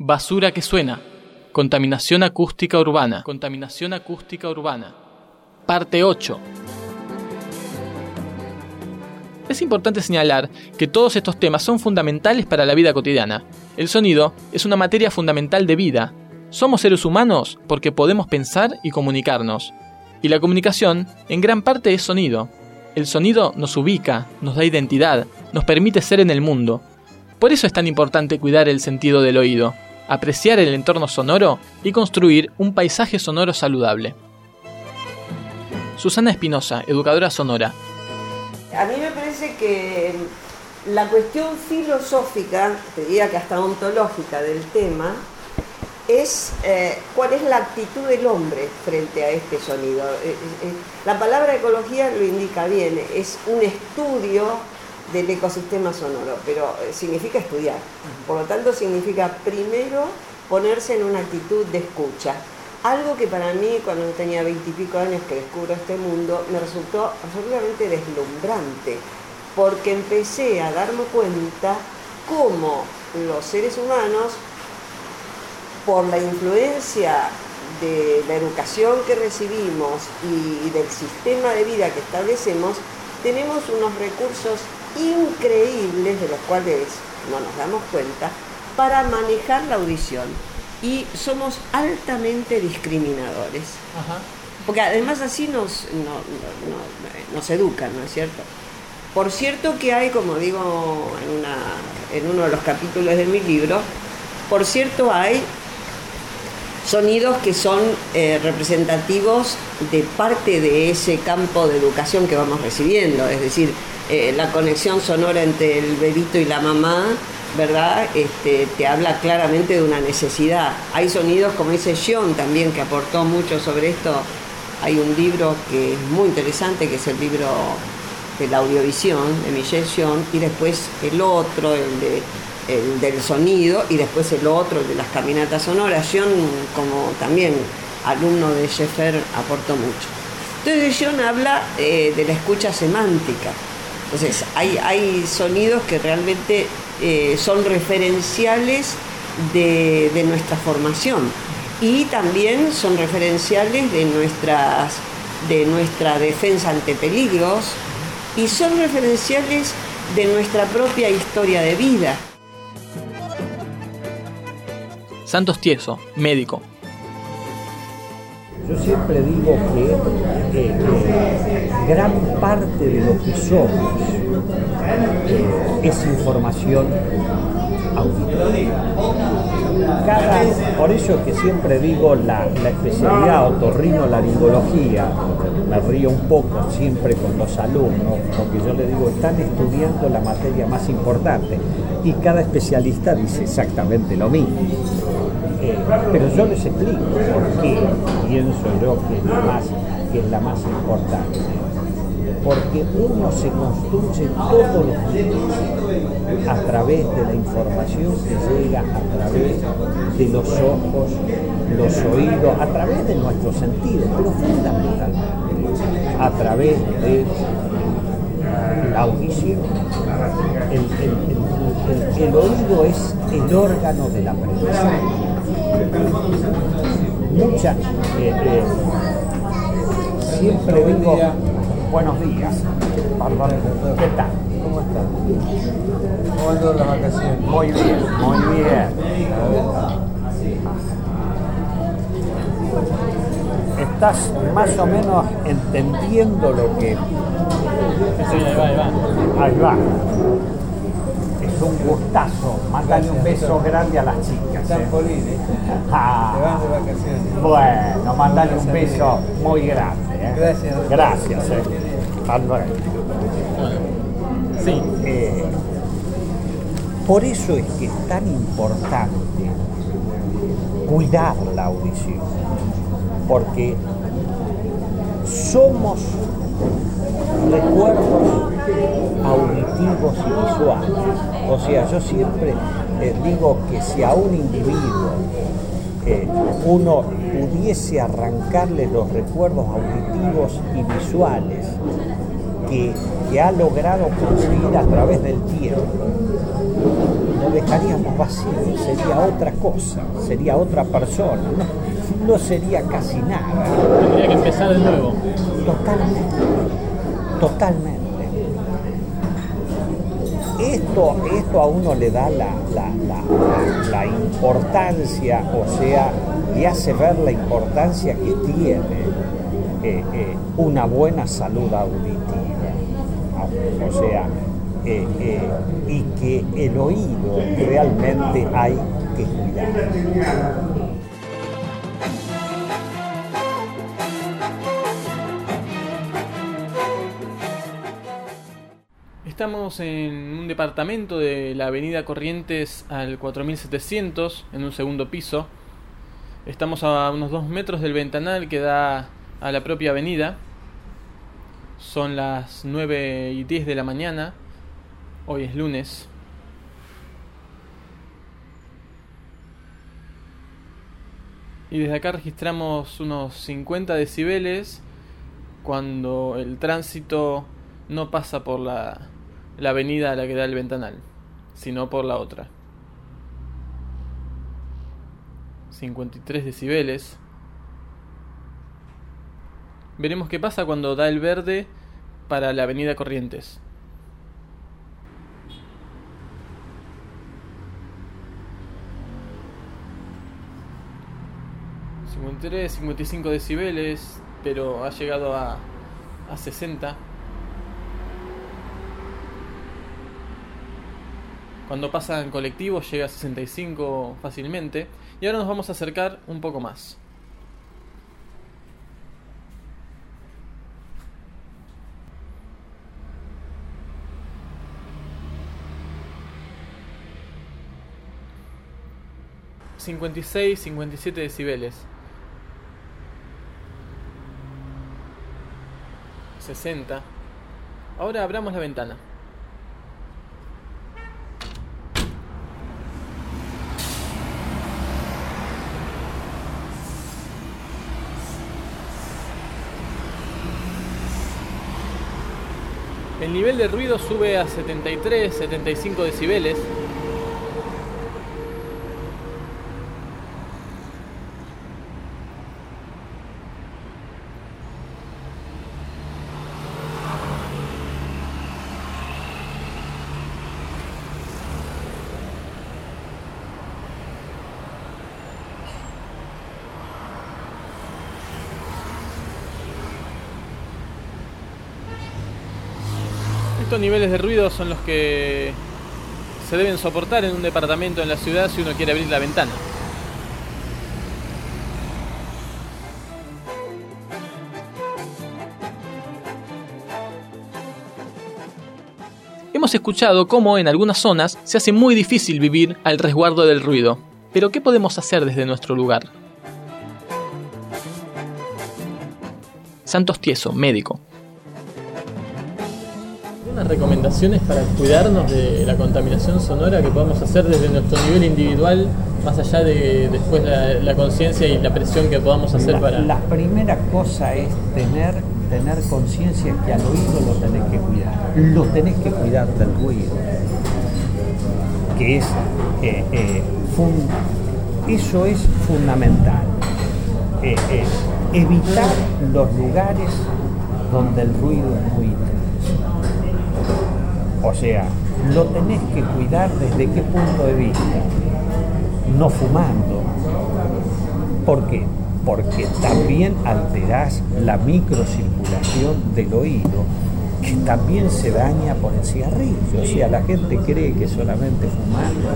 Basura que suena. Contaminación acústica urbana. Contaminación acústica urbana. Parte 8. Es importante señalar que todos estos temas son fundamentales para la vida cotidiana. El sonido es una materia fundamental de vida. Somos seres humanos porque podemos pensar y comunicarnos. Y la comunicación en gran parte es sonido. El sonido nos ubica, nos da identidad, nos permite ser en el mundo. Por eso es tan importante cuidar el sentido del oído, apreciar el entorno sonoro y construir un paisaje sonoro saludable. Susana Espinosa, educadora sonora. A mí me parece que la cuestión filosófica, te diría que hasta ontológica del tema, es eh, cuál es la actitud del hombre frente a este sonido. Eh, eh, la palabra ecología lo indica bien, es un estudio del ecosistema sonoro, pero significa estudiar. Por lo tanto, significa primero ponerse en una actitud de escucha. Algo que para mí, cuando tenía veintipico años que descubro este mundo, me resultó absolutamente deslumbrante, porque empecé a darme cuenta cómo los seres humanos por la influencia de la educación que recibimos y del sistema de vida que establecemos, tenemos unos recursos increíbles de los cuales no nos damos cuenta para manejar la audición y somos altamente discriminadores. Porque además así nos, nos educan, ¿no es cierto? Por cierto que hay, como digo en, una, en uno de los capítulos de mi libro, por cierto hay sonidos que son eh, representativos de parte de ese campo de educación que vamos recibiendo, es decir, eh, la conexión sonora entre el bebito y la mamá, ¿verdad? Este, te habla claramente de una necesidad. Hay sonidos, como dice John también, que aportó mucho sobre esto. Hay un libro que es muy interesante, que es el libro de la audiovisión de Michel John, y después el otro, el de el del sonido y después el otro, el de las caminatas sonoras. John, como también alumno de Sheffer, aportó mucho. Entonces John habla eh, de la escucha semántica. Entonces hay, sonidos que realmente eh, son referenciales de, de, nuestra formación y también son referenciales de, nuestras, de nuestra defensa ante peligros y son referenciales de nuestra propia historia de vida. Santos Tieso, médico. Yo siempre digo que, gran parte de lo que somos eh, es información auditiva. por eso es que siempre digo la, la especialidad otorrino-laringología, me río un poco siempre con los alumnos, porque yo les digo, están estudiando la materia más importante y cada especialista dice exactamente lo mismo. Eh, pero yo les explico por qué pienso yo que es la más, que es la más importante. Porque uno se construye todos los días a través de la información que llega a través de los ojos, los oídos, a través de nuestros sentidos, pero fundamentalmente a través de la audición. El, el oído es el órgano del aprendizaje mucha, eh, eh, siempre digo buenos días, ¿qué tal? ¿Cómo estás? ¿Cómo las vacaciones? Muy bien, muy bien. ¿Estás más o menos entendiendo lo que... Sí, ahí va, ahí va. Ahí va un gustazo. Mándale un beso grande a las chicas. ¿eh? Ah, van de vacaciones. Bueno, mandale un beso muy grande. ¿eh? Gracias. Gracias. ¿eh? Sí. Eh, por eso es que es tan importante cuidar la audición, porque somos recuerdos auditivos y visuales. O sea, yo siempre eh, digo que si a un individuo eh, uno pudiese arrancarle los recuerdos auditivos y visuales que, que ha logrado conseguir a través del tiempo, lo dejaríamos vacío, sería otra cosa, sería otra persona, no, no sería casi nada. Tendría que empezar de nuevo. Totalmente, totalmente. Esto, esto a uno le da la, la- la- importancia, o sea, le hace ver la importancia que tiene eh, eh, una buena salud auditiva. O sea, eh, y que el oído realmente hay que cuidar. Estamos en un departamento de la avenida Corrientes al 4700, en un segundo piso. Estamos a unos 2 metros del ventanal que da a la propia avenida. Son las 9 y 10 de la mañana. Hoy es lunes. Y desde acá registramos unos 50 decibeles cuando el tránsito no pasa por la, la avenida a la que da el ventanal, sino por la otra. 53 decibeles. Veremos qué pasa cuando da el verde para la avenida Corrientes. ...53, 55 decibeles... ...pero ha llegado a... ...a 60... Cuando pasa en colectivo llega a 65 fácilmente. Y ahora nos vamos a acercar un poco más. ...56, 57 decibeles... ...60... Ahora abramos la ventana... El nivel de ruido sube a 73, 75 decibeles. Estos niveles de ruido son los que se deben soportar en un departamento en la ciudad si uno quiere abrir la ventana. Hemos escuchado cómo en algunas zonas se hace muy difícil vivir al resguardo del ruido. Pero ¿qué podemos hacer desde nuestro lugar? Santos Tieso, médico. ¿Algunas recomendaciones para cuidarnos de la contaminación sonora que podamos hacer desde nuestro nivel individual, más allá de después la, la conciencia y la presión que podamos hacer La, para... la primera cosa es tener, tener conciencia que al oído lo tenés que cuidar. Lo tenés que cuidar del ruido. Que es, eh, eh, fun- eso es fundamental. Eh, evitar los lugares donde el ruido es muy intenso. O sea, lo tenés que cuidar desde qué punto de vista. No fumando, ¿Por qué? Porque también alterás la microcirculación del oído, que también se daña por el cigarrillo. O sea, la gente cree que solamente fumando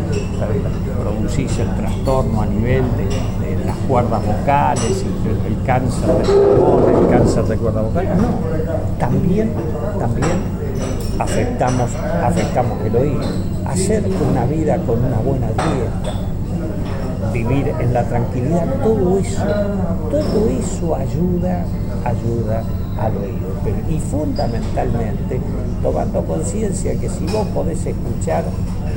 producís el trastorno a nivel de, las cuerdas vocales el, el cáncer de pulmón, el cáncer de cuerdas vocales. No, también, también afectamos, afectamos el oído. Hacer una vida con una buena dieta, vivir en la tranquilidad, todo eso, todo eso ayuda, ayuda al oído. Y fundamentalmente tomando conciencia que si vos podés escuchar,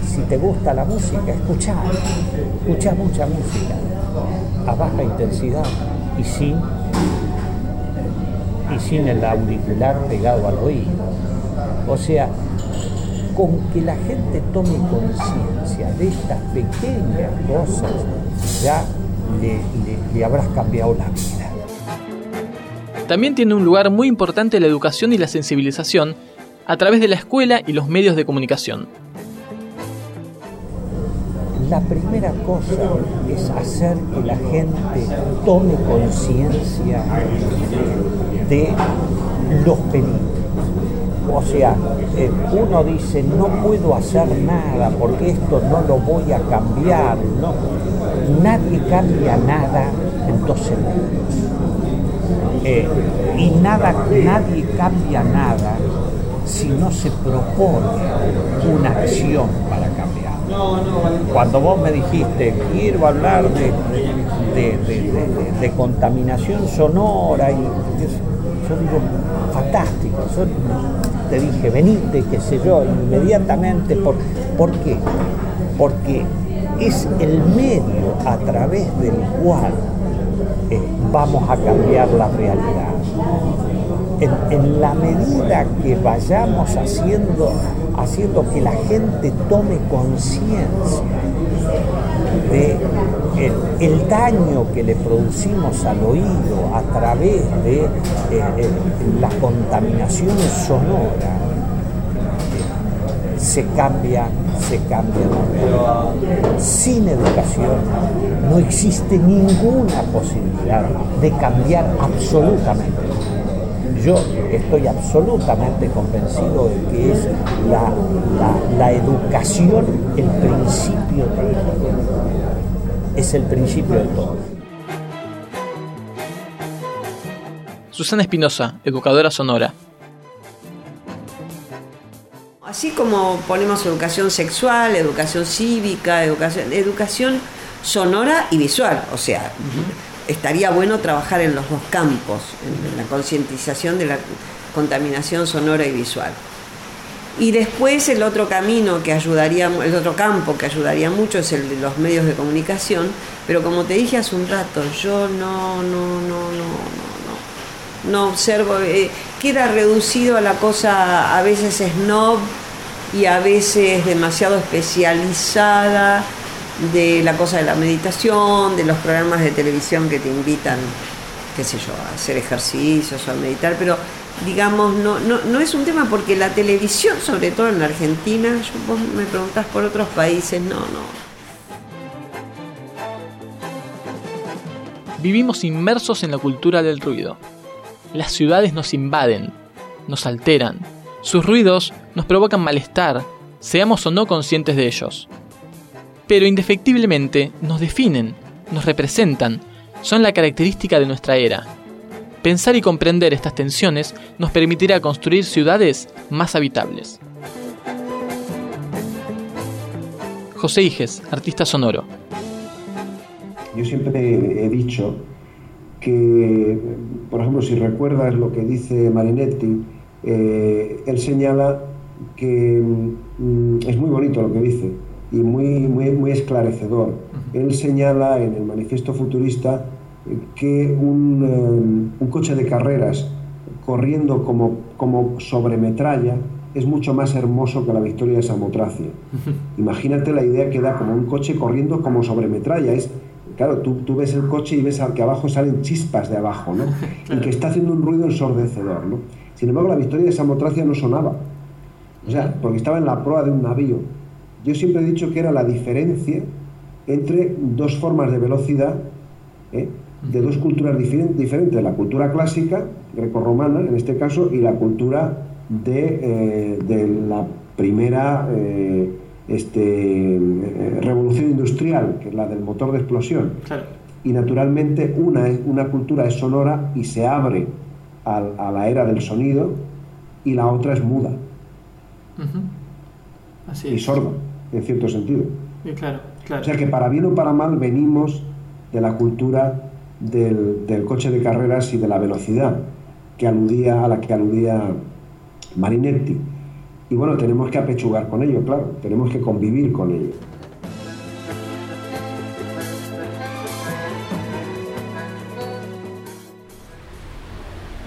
si te gusta la música, escuchar, escuchar mucha música a baja intensidad y sin, y sin el auricular pegado al oído. O sea, con que la gente tome conciencia de estas pequeñas cosas, ya le, le habrás cambiado la vida. También tiene un lugar muy importante la educación y la sensibilización a través de la escuela y los medios de comunicación. La primera cosa es hacer que la gente tome conciencia de los peligros. O sea, eh, uno dice, no puedo hacer nada porque esto no lo voy a cambiar. No. Nadie cambia nada en dos segundos. Eh, y nada, nadie cambia nada si no se propone una acción para cambiar. Cuando vos me dijiste, quiero hablar de, de, contaminación sonora, y yo digo, fantástico, te dije, venite, qué sé yo, inmediatamente, ¿por, ¿por qué? Porque es el medio a través del cual eh, vamos a cambiar la realidad en, la medida que vayamos haciendo, haciendo que la gente tome conciencia de el, daño que le producimos al oído a través de eh, eh, la contaminación sonora, se cambia, se cambia Sin educación no existe ninguna posibilidad de cambiar absolutamente yo estoy absolutamente convencido de que es la, educación el principio de. Es el principio de todo. Susana Espinosa, educadora sonora. Así como ponemos educación sexual, educación cívica, educación, educación sonora y visual, o sea, estaría bueno trabajar en los dos campos, en la concientización de la contaminación sonora y visual. Y después el otro camino que ayudaría, el otro campo que ayudaría mucho es el de los medios de comunicación, pero como te dije hace un rato, yo no, no, no, no, no, no, observo, eh, queda reducido a la cosa a veces snob y a veces demasiado especializada de la cosa de la meditación, de los programas de televisión que te invitan, qué sé yo, a hacer ejercicios o a meditar, pero digamos, no, no, es un tema porque la televisión, sobre todo en la Argentina, yo, vos me preguntás por otros países, no, no. Vivimos inmersos en la cultura del ruido. Las ciudades nos invaden, nos alteran. Sus ruidos nos provocan malestar, seamos o no conscientes de ellos pero indefectiblemente nos definen, nos representan, son la característica de nuestra era. Pensar y comprender estas tensiones nos permitirá construir ciudades más habitables. José Iges, artista sonoro. Yo siempre he dicho que, por ejemplo, si recuerdas lo que dice Marinetti, eh, él señala que mm, es muy bonito lo que dice, y muy, muy, muy esclarecedor. Él señala en el manifiesto futurista que un, eh, un coche de carreras corriendo como, como sobre metralla es mucho más hermoso que la victoria de Samotracia. Imagínate la idea que da como un coche corriendo como sobre metralla. Es, claro, tú, tú ves el coche y ves que abajo salen chispas de abajo, ¿no? Y que está haciendo un ruido ensordecedor, ¿no? Sin embargo, la victoria de Samotracia no sonaba. O sea, porque estaba en la proa de un navío. Yo siempre he dicho que era la diferencia entre dos formas de velocidad, ¿eh? De dos culturas diferentes, la cultura clásica, grecorromana en este caso, y la cultura de, eh, la primera eh, este, revolución industrial, que es la del motor de explosión. Y naturalmente una, una cultura es sonora y se abre a, la era del sonido, y la otra es muda. Y sorda en cierto sentido. claro, O sea que para bien o para mal venimos de la cultura del, coche de carreras y de la velocidad que aludía, a la que aludía Marinetti. Y bueno, tenemos que apechugar con ello, claro, tenemos que convivir con ello.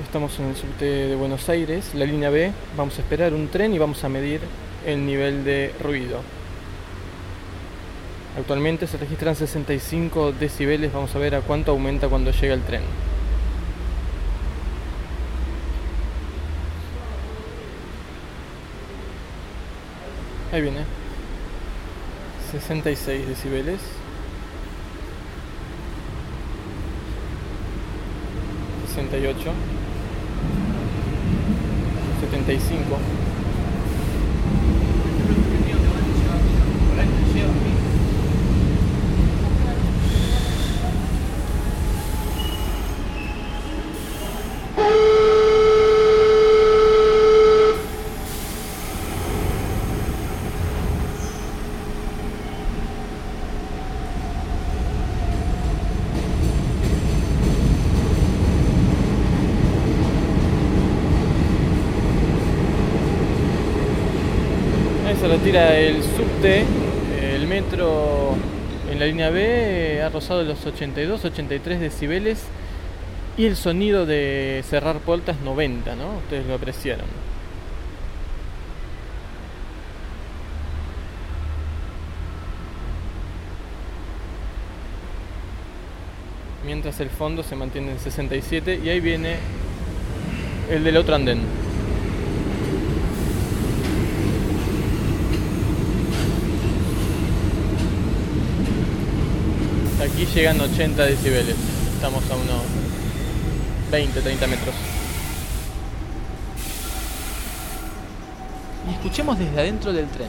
estamos en el subte de Buenos Aires, la línea B. Vamos a esperar un tren y vamos a medir el nivel de ruido. Actualmente se registran 65 decibeles, vamos a ver a cuánto aumenta cuando llega el tren. Ahí viene. 66 decibeles. 68. 75. Se retira el subte, el metro en la línea B ha rozado los 82, 83 decibeles y el sonido de cerrar puertas 90, ¿no? Ustedes lo apreciaron. Mientras el fondo se mantiene en 67 y ahí viene el del otro andén. Aquí llegan 80 decibeles. Estamos a unos 20, 30 metros. Y escuchemos desde adentro del tren.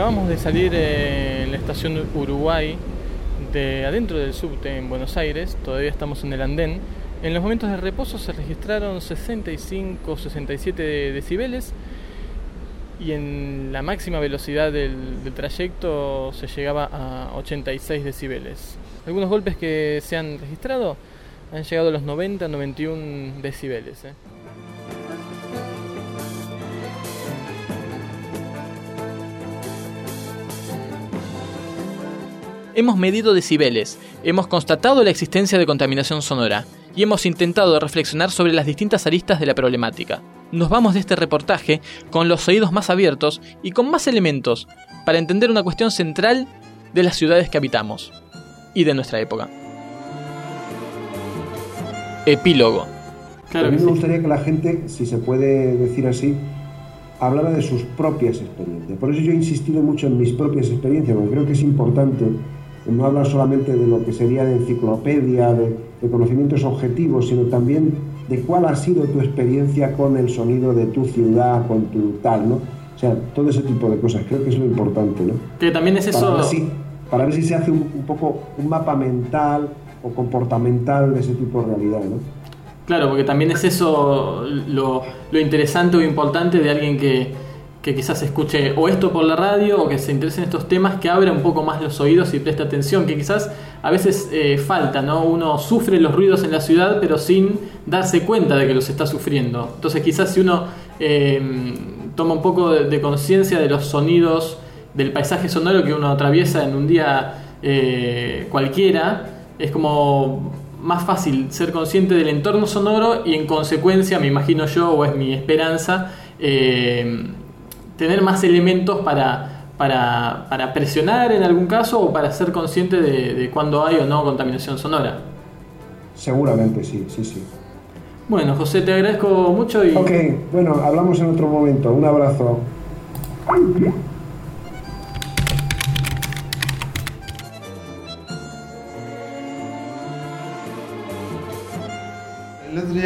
Acabamos de salir en la estación Uruguay de adentro del subte en Buenos Aires, todavía estamos en el andén. En los momentos de reposo se registraron 65, 67 decibeles y en la máxima velocidad del, del trayecto se llegaba a 86 decibeles. Algunos golpes que se han registrado han llegado a los 90, 91 decibeles. ¿eh? Hemos medido decibeles, hemos constatado la existencia de contaminación sonora y hemos intentado reflexionar sobre las distintas aristas de la problemática. Nos vamos de este reportaje con los oídos más abiertos y con más elementos para entender una cuestión central de las ciudades que habitamos y de nuestra época. Epílogo. a mí me gustaría que la gente, si se puede decir así, hablara de sus propias experiencias. Por eso yo he insistido mucho en mis propias experiencias, porque creo que es importante no hablar solamente de lo que sería de enciclopedia, de, de, conocimientos objetivos, sino también de cuál ha sido tu experiencia con el sonido de tu ciudad, con tu tal, ¿no? O sea, todo ese tipo de cosas, creo que es lo importante, ¿no? Que también es eso... Para para ver si se hace un, poco un mapa mental o comportamental de ese tipo de realidad, ¿no? Claro, porque también es eso lo, interesante o importante de alguien que, que quizás escuche o esto por la radio o que se interese en estos temas, que abra un poco más los oídos y preste atención, que quizás a veces eh, falta, ¿no? Uno sufre los ruidos en la ciudad pero sin darse cuenta de que los está sufriendo. Entonces quizás si uno eh, toma un poco de conciencia de los sonidos, del paisaje sonoro que uno atraviesa en un día eh, cualquiera, es como más fácil ser consciente del entorno sonoro y en consecuencia, me imagino yo, o es mi esperanza, eh, tener más elementos para, para, para, presionar en algún caso o para ser consciente de, de cuándo hay o no contaminación sonora. Seguramente, sí, sí, sí. Bueno, José, te agradezco mucho y... Ok, bueno, hablamos en otro momento. Un abrazo.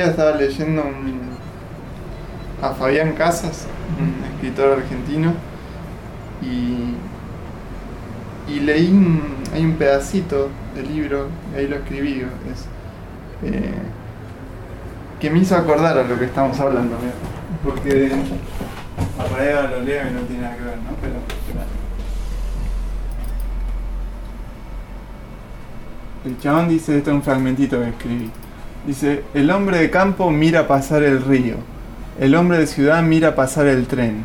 Estaba leyendo a Fabián Casas, un escritor argentino, y, y leí un, hay un pedacito del libro, y ahí lo escribí, es, eh, que me hizo acordar a lo que estamos hablando, porque a lo leo y no tiene nada que ver, ¿no? Pero, El chabón dice, esto es un fragmentito que escribí. Dice, el hombre de campo mira pasar el río, el hombre de ciudad mira pasar el tren.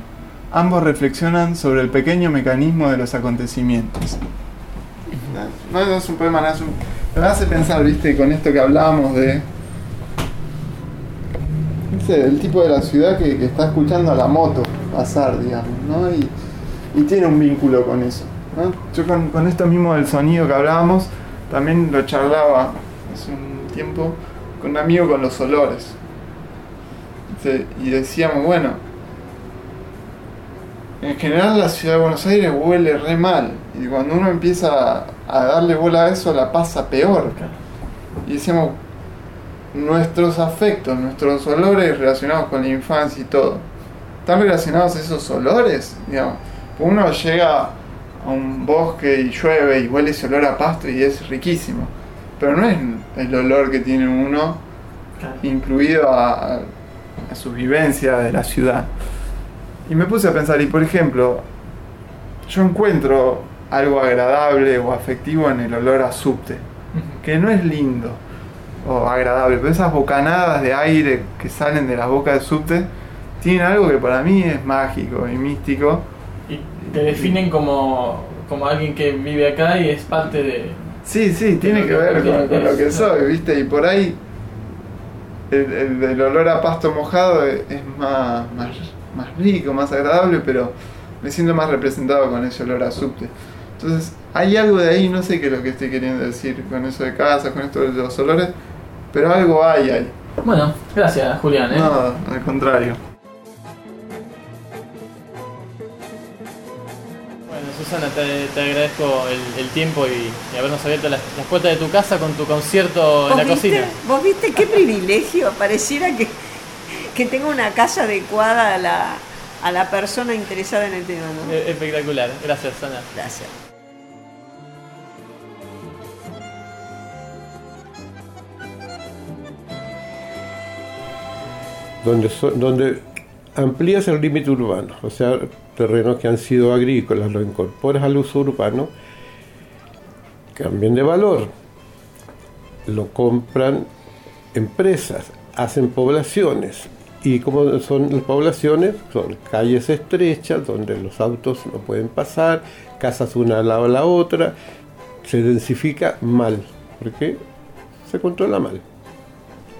Ambos reflexionan sobre el pequeño mecanismo de los acontecimientos. No, es un poema, nada, me hace pensar, viste, con esto que hablábamos de... No sé, el tipo de la ciudad que, está escuchando a la moto pasar, digamos, ¿no? Y, tiene un vínculo con eso. ¿no? Yo con, con esto mismo del sonido que hablábamos, también lo charlaba hace un tiempo con un amigo con los olores. Y decíamos, bueno, en general la ciudad de Buenos Aires huele re mal. Y cuando uno empieza a darle bola a eso, la pasa peor. Y decíamos, nuestros afectos, nuestros olores relacionados con la infancia y todo, ¿están relacionados esos olores? Digamos, uno llega a un bosque y llueve y huele ese olor a pasto y es riquísimo. Pero no es el olor que tiene uno incluido a, su vivencia de la ciudad. Y me puse a pensar, y por ejemplo, yo encuentro algo agradable o afectivo en el olor a subte, que no es lindo o agradable, pero esas bocanadas de aire que salen de la boca del subte tienen algo que para mí es mágico y místico. Te definen como, como alguien que vive acá y es parte de... Sí, sí, tiene que ver con, lo que soy, ¿viste? Y por ahí el, el, olor a pasto mojado es, más, más, rico, más agradable, pero me siento más representado con ese olor a subte. Entonces, hay algo de ahí, no sé qué es lo que estoy queriendo decir con eso de casa, con esto de los olores, pero algo hay ahí. Bueno, gracias Julián. ¿eh? No, al contrario. Susana, te, agradezco el, tiempo y, habernos abierto las, puertas de tu casa con tu concierto en la cocina. ¿Vos viste qué privilegio? Pareciera que, que tengo una casa adecuada a la, a la persona interesada en el tema. ¿no? E, espectacular. Gracias, Susana. Gracias. Donde, donde amplías el límite urbano, o sea, terrenos que han sido agrícolas, los incorporas al uso urbano, cambian de valor, lo compran empresas, hacen poblaciones. Y como son las poblaciones, son calles estrechas donde los autos no pueden pasar, casas una al lado de la otra, se densifica mal, porque se controla mal.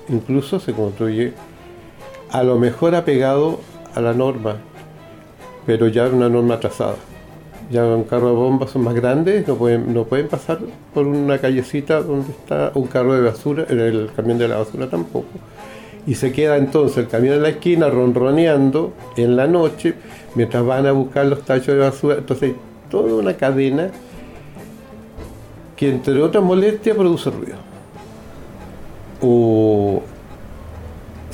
Incluso se construye a lo mejor apegado a la norma, pero ya una norma atrasada. Ya un carro de bombas son más grandes, no pueden, no pueden pasar por una callecita donde está un carro de basura, el camión de la basura tampoco. Y se queda entonces el camión en la esquina ronroneando en la noche mientras van a buscar los tachos de basura. Entonces, toda una cadena que entre otras molestias produce ruido. O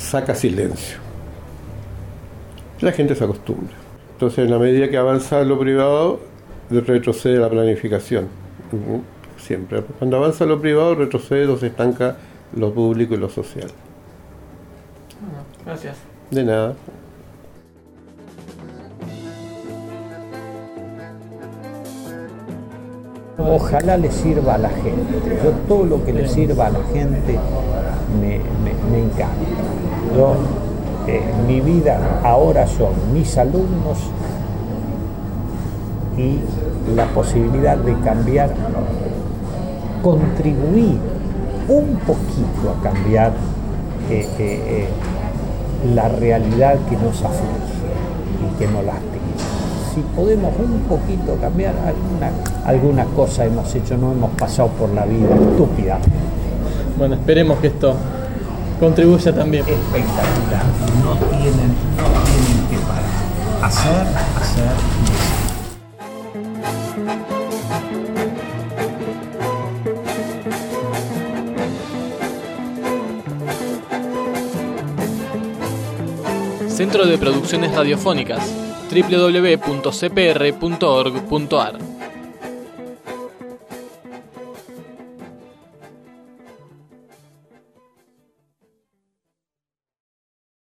saca silencio la gente se acostumbra. Entonces, en la medida que avanza lo privado, retrocede la planificación. Siempre. Cuando avanza lo privado, retrocede o se estanca lo público y lo social. Gracias. De nada. Ojalá le sirva a la gente. Yo todo lo que le sirva a la gente me, me encanta. Yo mi vida ahora son mis alumnos y la posibilidad de cambiar, contribuir un poquito a cambiar eh, eh, eh, la realidad que nos aflige y que nos lastima. Si podemos un poquito cambiar alguna, alguna cosa hemos hecho, no hemos pasado por la vida estúpida. Bueno, esperemos que esto contribuya también. Espectacular. No tienen, no tienen que parar. Hacer, hacer y hacer. Centro de Producciones Radiofónicas, www.cpr.org.ar.